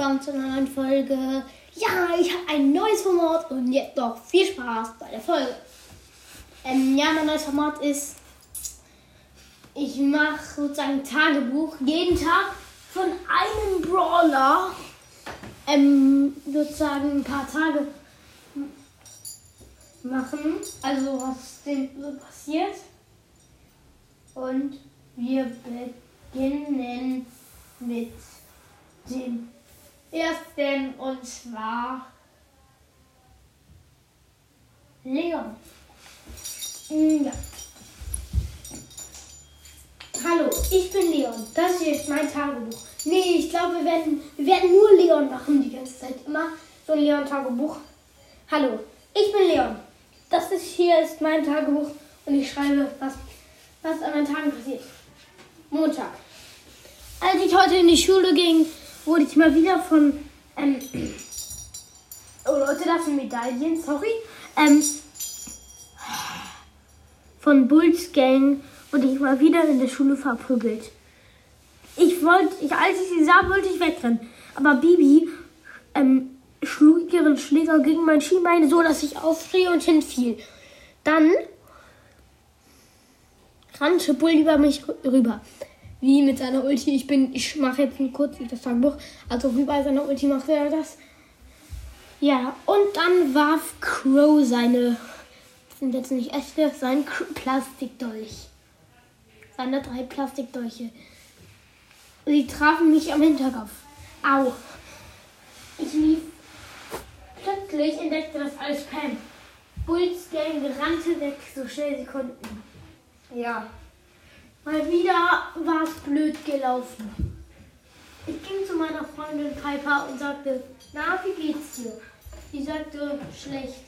willkommen zu einer neuen Folge. Ja, ich habe ein neues Format und jetzt noch viel Spaß bei der Folge. Ähm, ja, mein neues Format ist, ich mache sozusagen Tagebuch jeden Tag von einem Brawler. Ähm, sozusagen ein paar Tage machen, also was dem so passiert. Und wir beginnen mit dem ersten und zwar Leon. Mm, Ja. Hallo, ich bin Leon. Das hier ist mein Tagebuch. Nee, ich glaube, wir werden, wir werden nur Leon machen die ganze Zeit. Immer so ein Leon-Tagebuch. Hallo, ich bin Leon. Das ist hier ist mein Tagebuch und ich schreibe, was, was an meinen Tagen passiert. Montag. Als ich heute in die Schule ging, wurde ich mal wieder von. Ähm, oh Leute, das sind Medaillen, sorry. Ähm, von Bulls Gang wurde ich mal wieder in der Schule verprügelt. Ich wollte, ich, als ich sie sah, wollte ich wegrennen. Aber Bibi ähm, schlug ihren Schläger gegen mein Schienbein, so dass ich aufschrie und hinfiel. Dann rannte Bull über mich rü- rüber. Wie mit seiner Ulti. Ich bin, ich mache jetzt ein kurz das Tagebuch. Also wie bei seiner Ulti macht er das. Ja, und dann warf Crow seine, sind jetzt nicht echte, sein Plastikdolch. Seine drei Plastikdolche. Sie trafen mich am Hinterkopf. Au. Ich lief. Plötzlich entdeckte das alles Pam. Bulls Gang rannte weg, so schnell sie konnten. Ja. Mal wieder war es blöd gelaufen. Ich ging zu meiner Freundin Piper und sagte, na, wie geht's dir? Sie sagte, schlecht.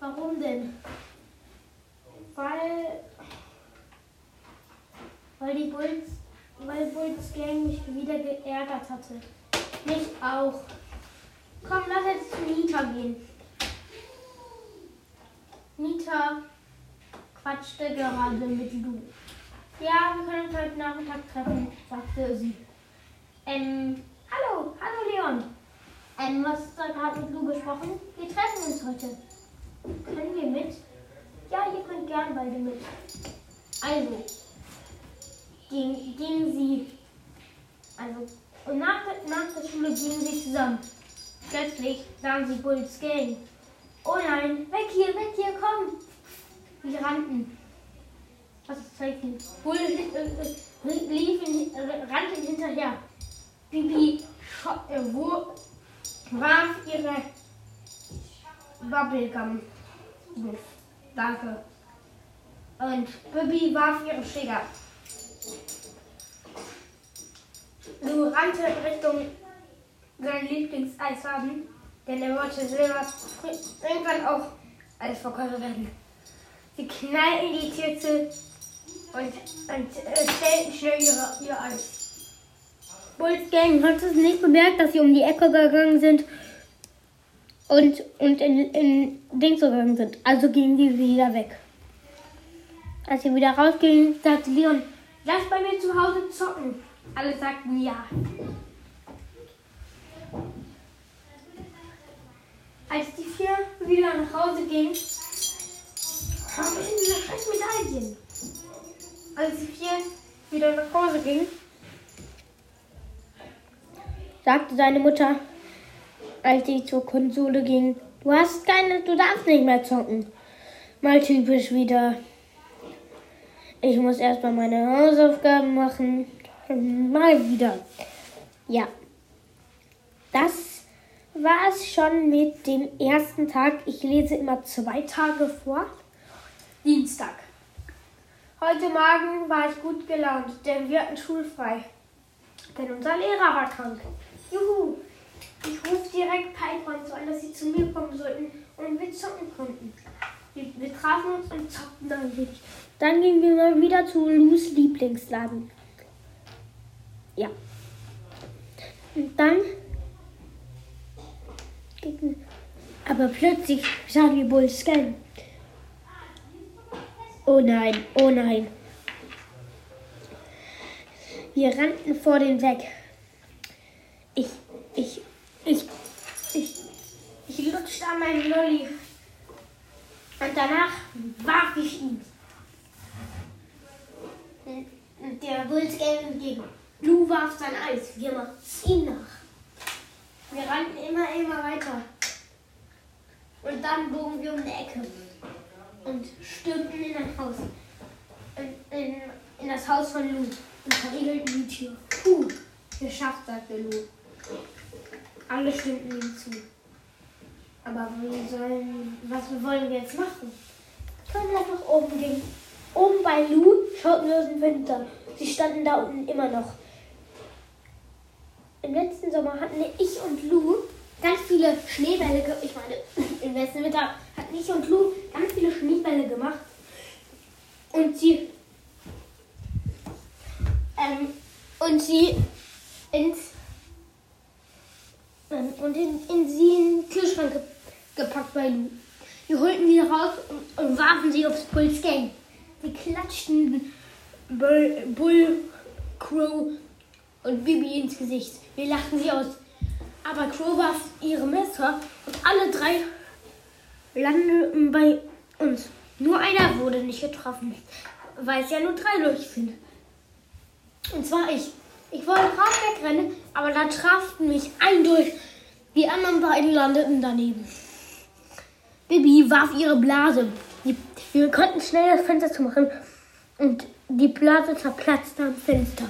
Warum denn? Weil, weil die Bulls, weil Bulls Gang mich wieder geärgert hatte. Mich auch. Komm, lass jetzt zu Nita gehen. Nita quatschte gerade mit Lu. Ja, wir können uns heute Nachmittag treffen, sagte sie. Ähm, hallo, hallo Leon. Ähm, was ist da gerade mit Lu besprochen? Wir treffen uns heute. Können wir mit? Ja, ihr könnt gern beide mit. Also, ging, ging sie, also, und nach, nach der Schule gingen sie zusammen. Plötzlich sahen sie Bulls Gang. Oh nein, weg hier, weg hier, komm! Wir rannten. Was ist Zeichen? Bull äh, äh, lief in, äh, rannte hinterher. Bibi äh, wo, warf ihre Bubblegum. Danke. Und Bibi warf ihre Schläger. Lou rannte Richtung seinen Lieblingseiswagen, denn er wollte selber irgendwann auch Eisverkäufer werden. Sie knallten die Tür zu und, und äh, stellten schnell ihr Eis. Bulls Gang hat es nicht bemerkt, dass sie um die Ecke gegangen sind und, und in, in Dings gegangen sind. Also gingen die wieder weg. Als sie wieder rausgingen, sagte Leon, lass bei mir zu Hause zocken. Alle sagten ja. Als die vier wieder nach Hause gingen, haben wir diese scheiß Medaillen. Als vier wieder nach Hause gingen, sagte seine Mutter, als sie zur Konsole ging, du hast keine, du darfst nicht mehr zocken. Mal typisch wieder. Ich muss erstmal meine Hausaufgaben machen. Mal wieder. Ja. Das war es schon mit dem ersten Tag. Ich lese immer zwei Tage vor. Dienstag. Heute Morgen war ich gut gelaunt, denn wir hatten schulfrei. Denn unser Lehrer war krank. Juhu! Ich rufe direkt so an, dass sie zu mir kommen sollten und wir zocken konnten. Wir, wir trafen uns und zockten dann wenig. Dann gingen wir mal wieder zu Lus Lieblingsladen. Ja. Und dann. Aber plötzlich sahen wir Bulls Gang. Oh nein, oh nein. Wir rannten vor den weg. Ich, ich, ich, ich, ich lutschte an meinen Lolli. Und danach warf ich ihn. Der Bulls-Game entgegen. Lou warf sein Eis. Wir machten ihn nach. Wir rannten immer, immer weiter. Und dann bogen wir um die Ecke und stürmten in ein Haus. In, in, in das Haus von Lou und verriegelten die Tür. Puh, geschafft, sagte Lou. Alle stimmten ihm zu. Aber wir sollen, was wollen wir jetzt machen? Können wir nach oben gehen? Oben bei Lou schauten wir aus dem Winter. Sie standen da unten immer noch. Im letzten Sommer hatten ich und Lou ganz viele Schneebälle, ich meine, im letzten Winter hatten ich und Lou ganz viele Schneebälle gemacht. Und sie, ähm, und sie ins, ähm, und in, in sie in den Kühlschrank ge gepackt bei Lou. Wir holten sie raus und, und warfen sie aufs Bulls Gang. Sie klatschten Bull, Bull, Crow und Bibi ins Gesicht. Wir lachten sie aus. Aber Crow warf ihre Messer und alle drei landeten bei uns. Nur einer wurde nicht getroffen, weil es ja nur drei Leute sind. Und zwar ich. Ich wollte gerade wegrennen, aber da trafen mich ein durch. Die anderen beiden landeten daneben. Bibi warf ihre Blase. Die, wir konnten schnell das Fenster zumachen und die Blase zerplatzte am Fenster.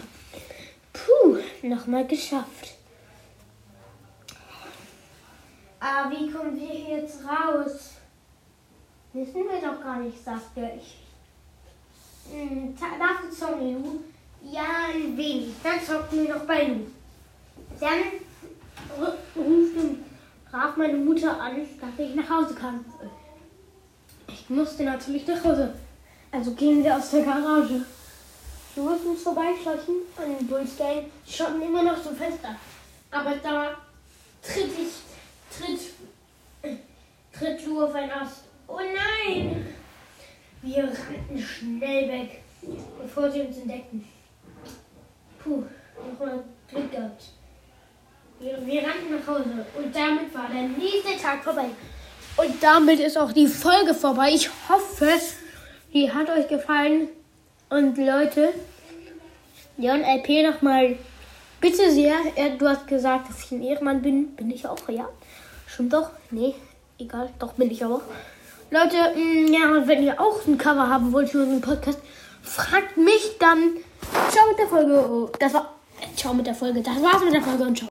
Puh, nochmal geschafft. Aber wie kommen wir hier jetzt raus? Wissen wir doch gar nicht, sagte ich. Dafür zocken Lu? Ja, ein wenig. Dann zocken wir noch bei Lu. Dann ruft und traf meine Mutter an, dass ich nach Hause kann. Ich musste natürlich nach Hause. Also gehen wir aus der Garage. Wir mussten uns vorbeischleichen an den Bullsgang. Die schauten immer noch zum Fenster. Aber da tritt ich, tritt, tritt Lu auf ein Ast. Oh nein! Wir rannten schnell weg, bevor sie uns entdeckten. Puh, nochmal Glück gehabt. Wir, wir rannten nach Hause und damit war der nächste Tag vorbei. Und damit ist auch die Folge vorbei. Ich hoffe, die hat euch gefallen. Und Leute, Leon LP nochmal bitte sehr. Du hast gesagt, dass ich ein Ehrenmann bin. Bin ich auch, ja? Stimmt doch? Nee, egal. Doch bin ich auch. Leute, ja, und wenn ihr auch ein Cover haben wollt für unseren Podcast, fragt mich dann. Ciao mit der Folge. Das war. Ciao mit der Folge. Das war's mit der Folge und ciao.